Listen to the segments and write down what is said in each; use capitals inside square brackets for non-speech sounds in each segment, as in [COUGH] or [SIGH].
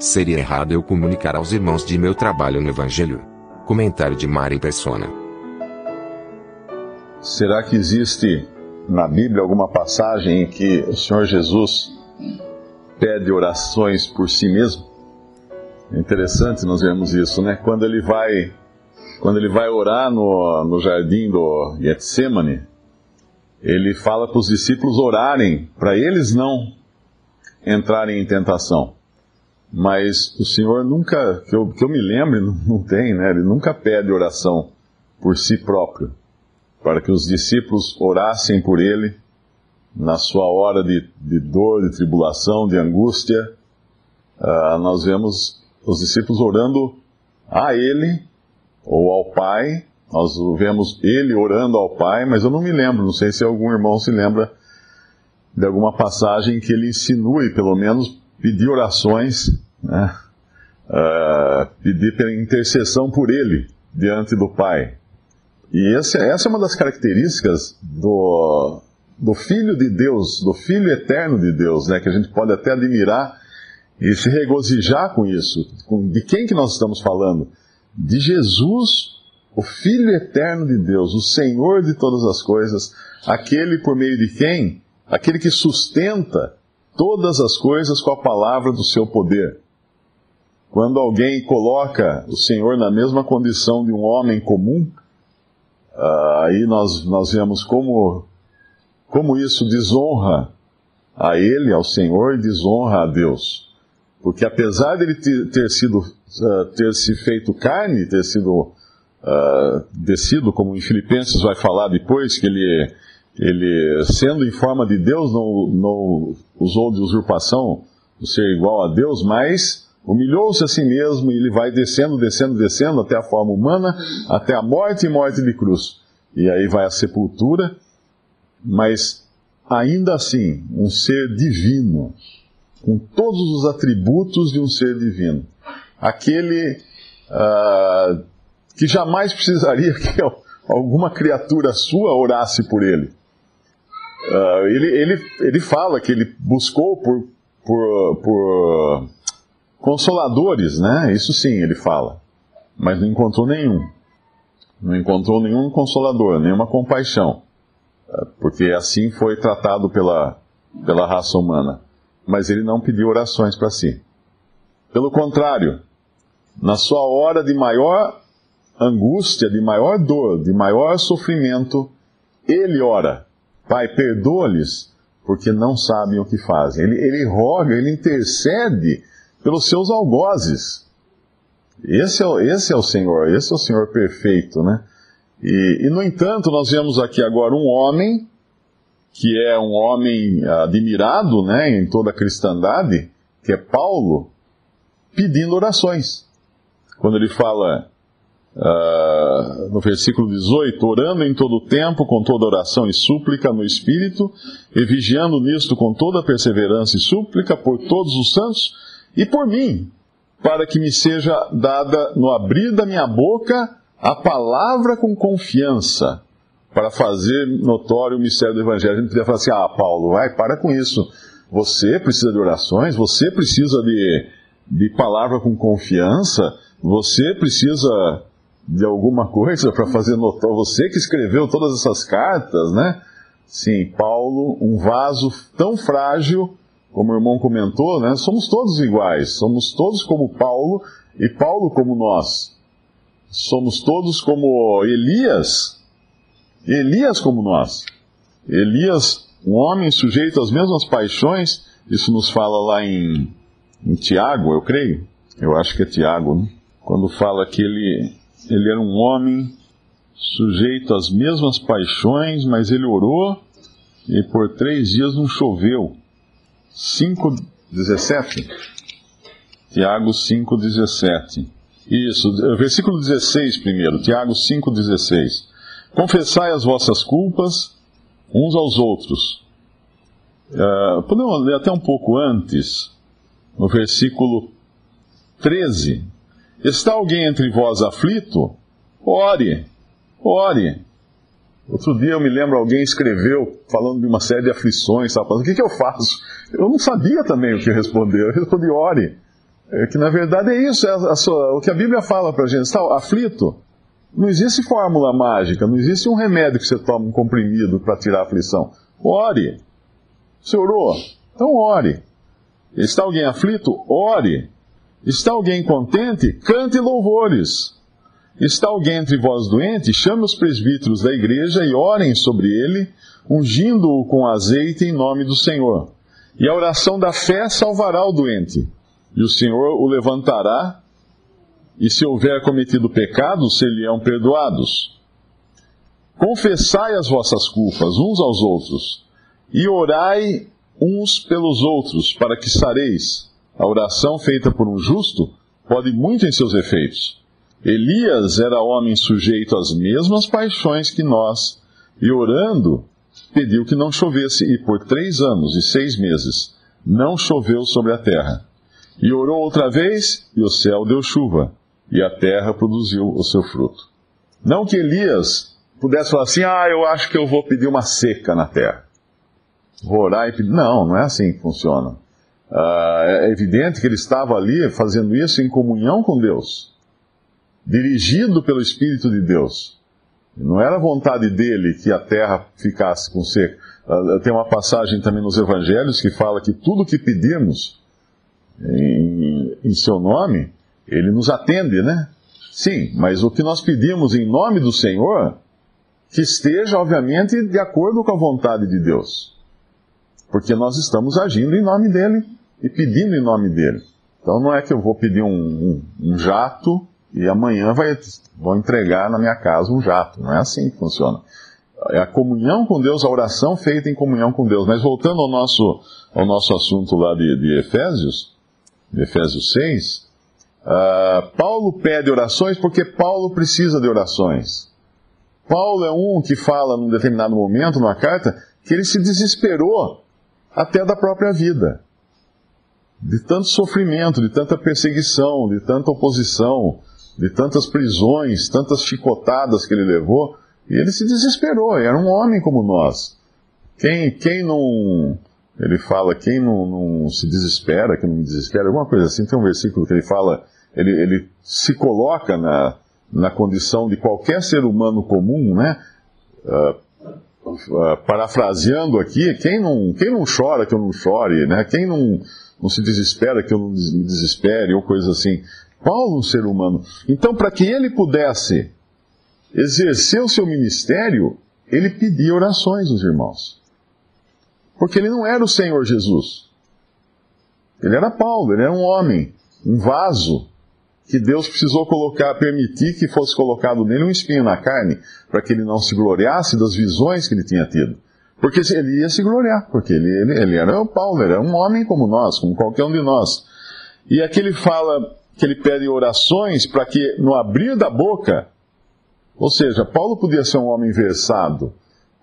Seria errado eu comunicar aos irmãos de meu trabalho no Evangelho. Comentário de Mari Persona. Será que existe na Bíblia alguma passagem em que o Senhor Jesus pede orações por si mesmo? É interessante nós vermos isso, né? Quando ele vai, quando ele vai orar no, no jardim do Getsemane, ele fala para os discípulos orarem, para eles não entrarem em tentação. Mas o Senhor nunca, que eu, que eu me lembre, não, tem, né? Ele nunca pede oração por si próprio para que os discípulos orassem por ele na sua hora de, de dor, de tribulação, de angústia. Uh, nós vemos os discípulos orando a ele ou ao Pai. Nós vemos ele orando ao Pai, mas eu não me lembro, não sei se algum irmão se lembra de alguma passagem que ele insinue, pelo menos, pedir orações, né? uh, pedir intercessão por ele diante do Pai. E esse, essa é uma das características do, do Filho de Deus, do Filho eterno de Deus, né, que a gente pode até admirar e se regozijar com isso. De quem que nós estamos falando? De Jesus, o Filho eterno de Deus, o Senhor de todas as coisas, aquele por meio de quem? Aquele que sustenta todas as coisas com a palavra do seu poder. Quando alguém coloca o Senhor na mesma condição de um homem comum, Uh, aí nós, nós vemos como, como isso desonra a Ele, ao Senhor, e desonra a Deus. Porque apesar de ele ter, sido, uh, ter se feito carne, ter sido uh, descido, como em Filipenses vai falar depois, que ele, ele sendo em forma de Deus, não, não usou de usurpação, de ser igual a Deus, mas Humilhou-se a si mesmo e ele vai descendo, descendo, descendo até a forma humana, até a morte e morte de cruz. E aí vai a sepultura, mas ainda assim, um ser divino, com todos os atributos de um ser divino. Aquele uh, que jamais precisaria [LAUGHS] que alguma criatura sua orasse por ele. Uh, ele, ele, ele fala que ele buscou por, por, por Consoladores, né? Isso sim, ele fala. Mas não encontrou nenhum. Não encontrou nenhum consolador, nenhuma compaixão. É, porque assim foi tratado pela, pela raça humana. Mas ele não pediu orações para si. Pelo contrário, na sua hora de maior angústia, de maior dor, de maior sofrimento, ele ora: Pai, perdoa-lhes, porque não sabem o que fazem. Ele, ele roga, ele intercede pelos seus algozes. Esse é, esse é o Senhor, esse é o Senhor perfeito, né? E, e, no entanto, nós vemos aqui agora um homem, que é um homem admirado, né, em toda a cristandade, que é Paulo, pedindo orações. Quando ele fala, uh, no versículo 18, orando em todo o tempo, com toda oração e súplica no Espírito, e vigiando nisto com toda perseverança e súplica por todos os santos, e por mim, para que me seja dada no abrir da minha boca a palavra com confiança, para fazer notório o mistério do Evangelho. A gente podia falar assim: ah, Paulo, vai, para com isso. Você precisa de orações, você precisa de, de palavra com confiança, você precisa de alguma coisa para fazer notório. Você que escreveu todas essas cartas, né? Sim, Paulo, um vaso tão frágil como o irmão comentou, né, somos todos iguais, somos todos como Paulo e Paulo como nós. Somos todos como Elias, Elias como nós. Elias, um homem sujeito às mesmas paixões, isso nos fala lá em, em Tiago, eu creio. Eu acho que é Tiago, né? quando fala que ele, ele era um homem sujeito às mesmas paixões, mas ele orou e por três dias não choveu. 5,17? Tiago 5,17. Isso, versículo 16 primeiro, Tiago 5,16. Confessai as vossas culpas uns aos outros. Uh, podemos ler até um pouco antes, no versículo 13. Está alguém entre vós aflito? Ore, ore. Outro dia eu me lembro, alguém escreveu falando de uma série de aflições, sabe? o que, que eu faço? Eu não sabia também o que responder, eu respondi ore. É que na verdade é isso, é a, sua, o que a Bíblia fala para a gente. Está aflito? Não existe fórmula mágica, não existe um remédio que você toma um comprimido para tirar a aflição. Ore. Você orou? Então ore. Está alguém aflito? Ore. Está alguém contente? Cante louvores. Está alguém entre vós doente? Chame os presbíteros da igreja e orem sobre ele, ungindo-o com azeite em nome do Senhor. E a oração da fé salvará o doente, e o Senhor o levantará, e se houver cometido pecados, serão perdoados. Confessai as vossas culpas uns aos outros, e orai uns pelos outros, para que sareis. A oração feita por um justo pode muito em seus efeitos. Elias era homem sujeito às mesmas paixões que nós, e orando, pediu que não chovesse, e por três anos e seis meses não choveu sobre a terra. E orou outra vez, e o céu deu chuva, e a terra produziu o seu fruto. Não que Elias pudesse falar assim, ah, eu acho que eu vou pedir uma seca na terra. Vou orar e pedir. Não, não é assim que funciona. Uh, é evidente que ele estava ali fazendo isso em comunhão com Deus dirigido pelo Espírito de Deus. Não era vontade dele que a terra ficasse com seca. Ah, tem uma passagem também nos Evangelhos que fala que tudo que pedimos em, em seu nome, ele nos atende, né? Sim, mas o que nós pedimos em nome do Senhor, que esteja, obviamente, de acordo com a vontade de Deus. Porque nós estamos agindo em nome dele e pedindo em nome dele. Então não é que eu vou pedir um, um, um jato e amanhã vai, vão entregar na minha casa um jato. Não é assim que funciona. É a comunhão com Deus, a oração feita em comunhão com Deus. Mas voltando ao nosso, ao nosso assunto lá de, de Efésios, de Efésios 6, uh, ah, Paulo pede orações porque Paulo precisa de orações. Paulo é um que fala num determinado momento, numa carta, que ele se desesperou até da própria vida. De tanto sofrimento, de tanta perseguição, de tanta oposição, de tantas prisões, tantas chicotadas que ele levou, e ele se desesperou, era um homem como nós. Quem, quem não. Ele fala, quem não, não se desespera, que não desespera, alguma coisa assim, tem um versículo que ele fala, ele, ele se coloca na, na condição de qualquer ser humano comum, né? Uh, uh, parafraseando aqui, quem não, quem não chora que eu não chore, né? Quem não, não se desespera que eu não me desespere, ou coisa assim. Paulo, um ser humano. Então, para que ele pudesse exercer o seu ministério, ele pedia orações dos irmãos. Porque ele não era o Senhor Jesus. Ele era Paulo, ele era um homem, um vaso, que Deus precisou colocar, permitir que fosse colocado nele um espinho na carne, para que ele não se gloriasse das visões que ele tinha tido. Porque ele ia se gloriar, porque ele, ele, ele era o Paulo, era um homem como nós, como qualquer um de nós. E aqui ele fala, que ele pede orações para que no abrir da boca, ou seja, Paulo podia ser um homem versado,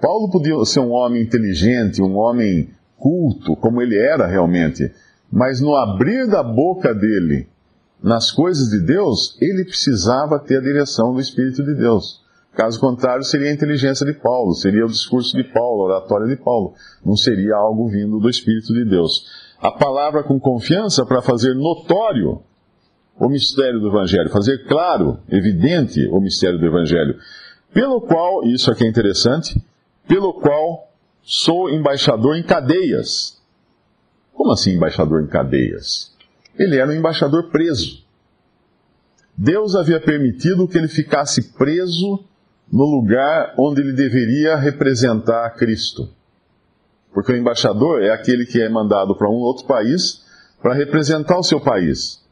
Paulo podia ser um homem inteligente, um homem culto, como ele era realmente, mas no abrir da boca dele, nas coisas de Deus, ele precisava ter a direção do Espírito de Deus. Caso contrário, seria a inteligência de Paulo, seria o discurso de Paulo, a oratória de Paulo. Não seria algo vindo do Espírito de Deus. A palavra com confiança para fazer notório o mistério do Evangelho, fazer claro, evidente o mistério do Evangelho, pelo qual, isso aqui é interessante, pelo qual sou embaixador em cadeias. Como assim embaixador em cadeias? Ele era um embaixador preso. Deus havia permitido que ele ficasse preso no lugar onde ele deveria representar Cristo. Porque o embaixador é aquele que é mandado para um outro país para representar o seu país.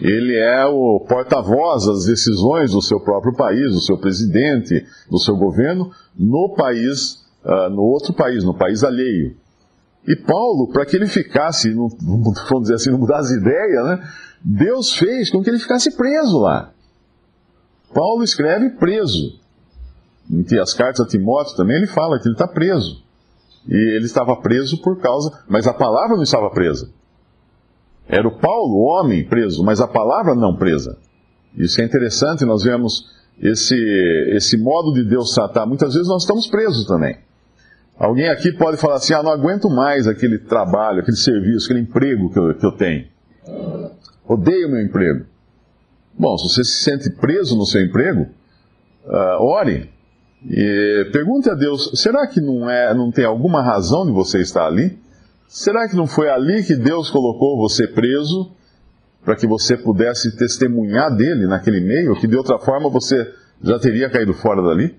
Ele é o porta-voz das decisões do seu próprio país, do seu presidente, do seu governo, no país uh, no outro país, no país alheio. E Paulo, para que ele ficasse, vamos dizer assim, não mudasse ideia, né? Deus fez com que ele ficasse preso lá. Paulo escreve preso. Em as cartas a Timóteo também ele fala que ele está preso. E ele estava preso por causa. Mas a palavra não estava presa. Era o Paulo, o homem, preso, mas a palavra não presa. Isso é interessante, nós vemos esse, esse modo de Deus tratar. Muitas vezes nós estamos presos também. Alguém aqui pode falar assim: ah, não aguento mais aquele trabalho, aquele serviço, aquele emprego que eu, que eu tenho. Odeio meu emprego. Bom, se você se sente preso no seu emprego, uh, ore. E pergunte a Deus: será que não, é, não tem alguma razão de você estar ali? Será que não foi ali que Deus colocou você preso para que você pudesse testemunhar dele naquele meio, que de outra forma você já teria caído fora dali?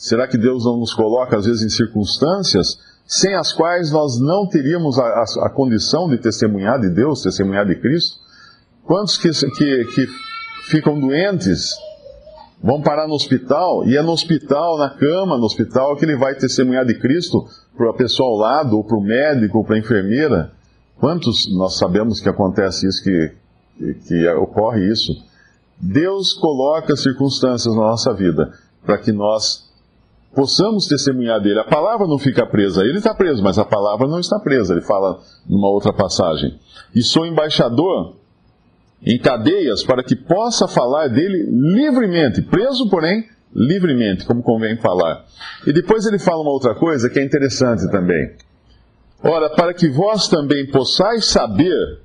Será que Deus não nos coloca, às vezes, em circunstâncias sem as quais nós não teríamos a, a, a condição de testemunhar de Deus, testemunhar de Cristo? Quantos que, que, que ficam doentes vão parar no hospital e é no hospital, na cama, no hospital, que ele vai testemunhar de Cristo para a pessoa ao lado, ou para o médico, ou para a enfermeira? Quantos nós sabemos que acontece isso, que, que, que ocorre isso? Deus coloca circunstâncias na nossa vida para que nós possamos testemunhar dele. A palavra não fica presa, ele está preso, mas a palavra não está presa. Ele fala numa outra passagem. E sou embaixador em cadeias para que possa falar dele livremente, preso, porém, livremente, como convém falar. E depois ele fala uma outra coisa que é interessante também. Ora, para que vós também possais saber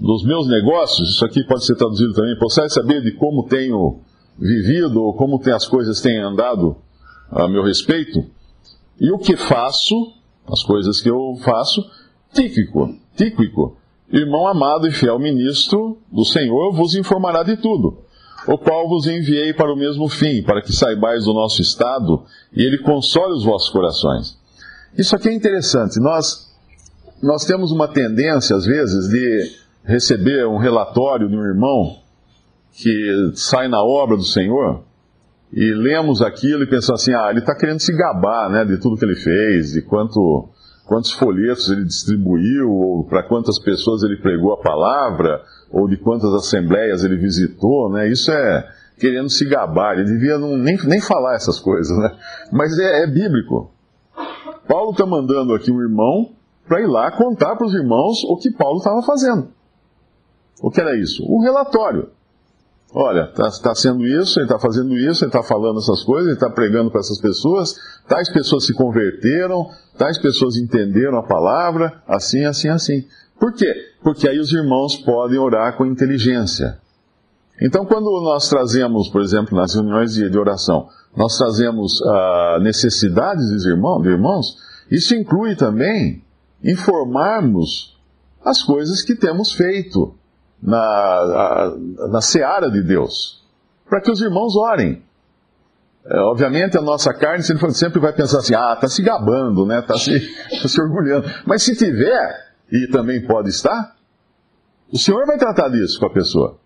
dos meus negócios, isso aqui pode ser traduzido também, possais saber de como tenho vivido ou como as coisas têm andado a meu respeito, e o que faço, as coisas que eu faço, Tíquico, Tíquico, irmão amado e fiel ministro do Senhor, vos informará de tudo, o qual vos enviei para o mesmo fim, para que saibais do nosso estado e ele console os vossos corações. Isso aqui é interessante. Nós, nós temos uma tendência, às vezes, de receber um relatório de um irmão que sai na obra do Senhor e lemos aquilo e pensamos assim: ah, ele está querendo se gabar né, de tudo que ele fez, de quanto quantos folhetos ele distribuiu, ou para quantas pessoas ele pregou a palavra, ou de quantas assembleias ele visitou, né? Isso é querendo se gabar. Ele devia não, nem, nem falar essas coisas, né? Mas é, é bíblico. Paulo está mandando aqui um irmão para ir lá contar para os irmãos o que Paulo estava fazendo. O que era isso? Um relatório. Olha, está tá sendo isso, ele está fazendo isso, ele está falando essas coisas, ele está pregando para essas pessoas, tais pessoas se converteram, tais pessoas entenderam a palavra, assim, assim, assim. Por quê? Porque aí os irmãos podem orar com inteligência. Então, quando nós trazemos, por exemplo, nas reuniões de, de oração, nós trazemos uh, necessidades dos irmãos, de irmãos, isso inclui também informarmos as coisas que temos feito na, na seara de Deus, para que os irmãos orem. É, obviamente a nossa carne sempre vai pensar assim, ah, está se gabando, né? Está se, [LAUGHS] tá se orgulhando. Mas se tiver, e também pode estar, o Senhor vai tratar disso com a pessoa.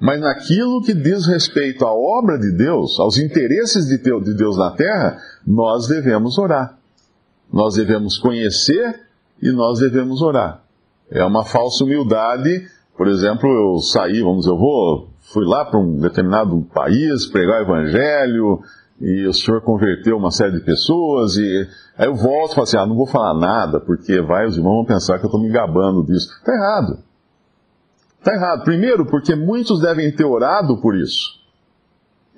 Mas naquilo que diz respeito à obra de Deus, aos interesses de Deus na terra, nós devemos orar. Nós devemos conhecer e nós devemos orar. É uma falsa humildade por exemplo, eu saí, vamos dizer, eu vou, fui lá para um determinado país pregar o evangelho, e o senhor converteu uma série de pessoas, e aí eu volto e falo assim, ah, não vou falar nada, porque vai, os irmãos vão pensar que eu estou me gabando disso. Está errado. Está errado. Primeiro, porque muitos devem ter orado por isso.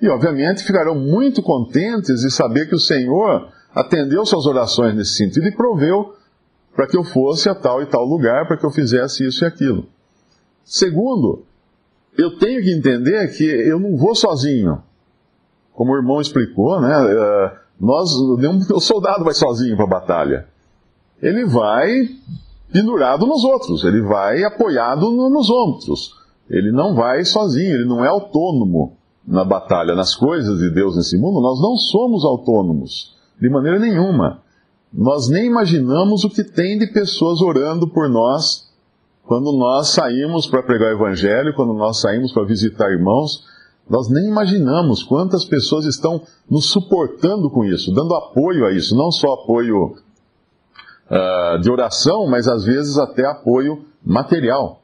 E, obviamente, ficarão muito contentes de saber que o Senhor atendeu suas orações nesse sentido e proveu para que eu fosse a tal e tal lugar, para que eu fizesse isso e aquilo. Segundo, eu tenho que entender que eu não vou sozinho. Como o irmão explicou, né? Eh, nós, nenhum [LAUGHS] soldado vai sozinho para a batalha. Ele vai pendurado nos outros, ele vai apoiado nos outros. Ele não vai sozinho, ele não é autônomo na batalha, nas coisas de Deus nesse mundo. Nós não somos autônomos, de maneira nenhuma. Nós nem imaginamos o que tem de pessoas orando por nós quando nós saímos para pregar o Evangelho, quando nós saímos para visitar irmãos, Nós nem imaginamos quantas pessoas estão nos suportando com isso, dando apoio a isso, não só apoio uh, de oração, mas às vezes até apoio material.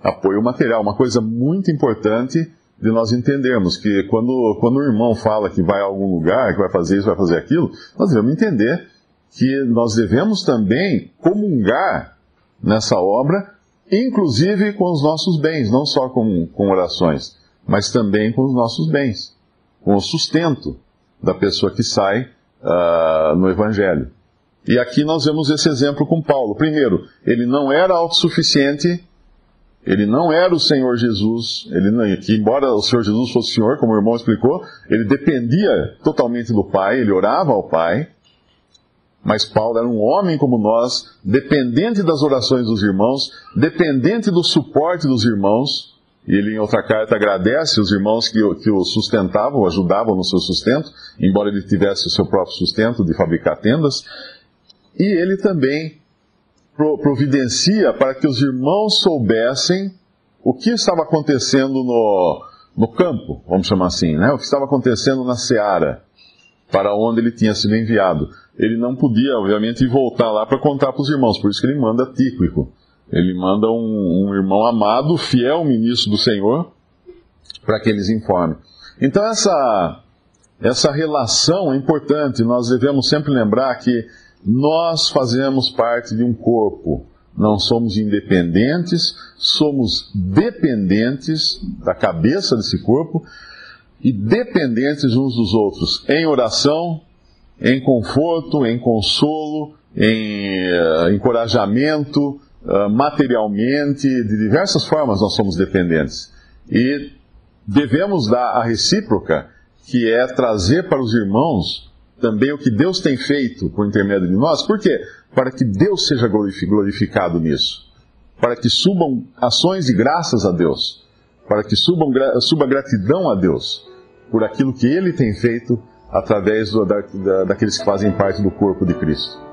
Apoio material, uma coisa muito importante de nós entendermos que quando, quando o irmão fala que vai a algum lugar, que vai fazer isso, vai fazer aquilo, nós devemos entender que nós devemos também comungar nessa obra, inclusive com os nossos bens, não só com, com orações, mas também com os nossos bens, com o sustento da pessoa que sai uh, no Evangelho. E aqui nós vemos esse exemplo com Paulo. Primeiro, ele não era autossuficiente, ele não era o Senhor Jesus, ele não, que embora o Senhor Jesus fosse o Senhor, como o irmão explicou, ele dependia totalmente do Pai, ele orava ao Pai, mas Paulo era um homem como nós, dependente das orações dos irmãos, dependente do suporte dos irmãos. E ele, em outra carta, agradece os irmãos que, que o sustentavam, ajudavam no seu sustento, embora ele tivesse o seu próprio sustento de fabricar tendas. E ele também providencia para que os irmãos soubessem o que estava acontecendo no, no campo, vamos chamar assim, né? o que estava acontecendo na seara, para onde ele tinha sido enviado ele não podia, obviamente, voltar lá para contar para os irmãos, por isso que ele manda Tíquico. Ele manda um, um irmão amado, fiel ministro do Senhor, para que eles informem. Então, essa, essa relação é importante, nós devemos sempre lembrar que nós fazemos parte de um corpo, não somos independentes, somos dependentes da cabeça desse corpo e dependentes uns dos outros em oração, em conforto, em consolo, em uh, encorajamento, uh, materialmente, de diversas formas nós somos dependentes. E devemos dar a recíproca, que é trazer para os irmãos também o que Deus tem feito por intermédio de nós. Por quê? Para que Deus seja glorificado nisso. Para que subam ações de graças a Deus. Para que subam, suba gratidão a Deus por aquilo que Ele tem feito através do, da, da, daqueles que fazem parte do corpo de Cristo.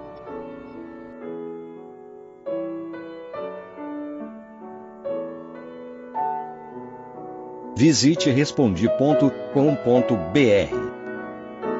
Visite respondi.com.br.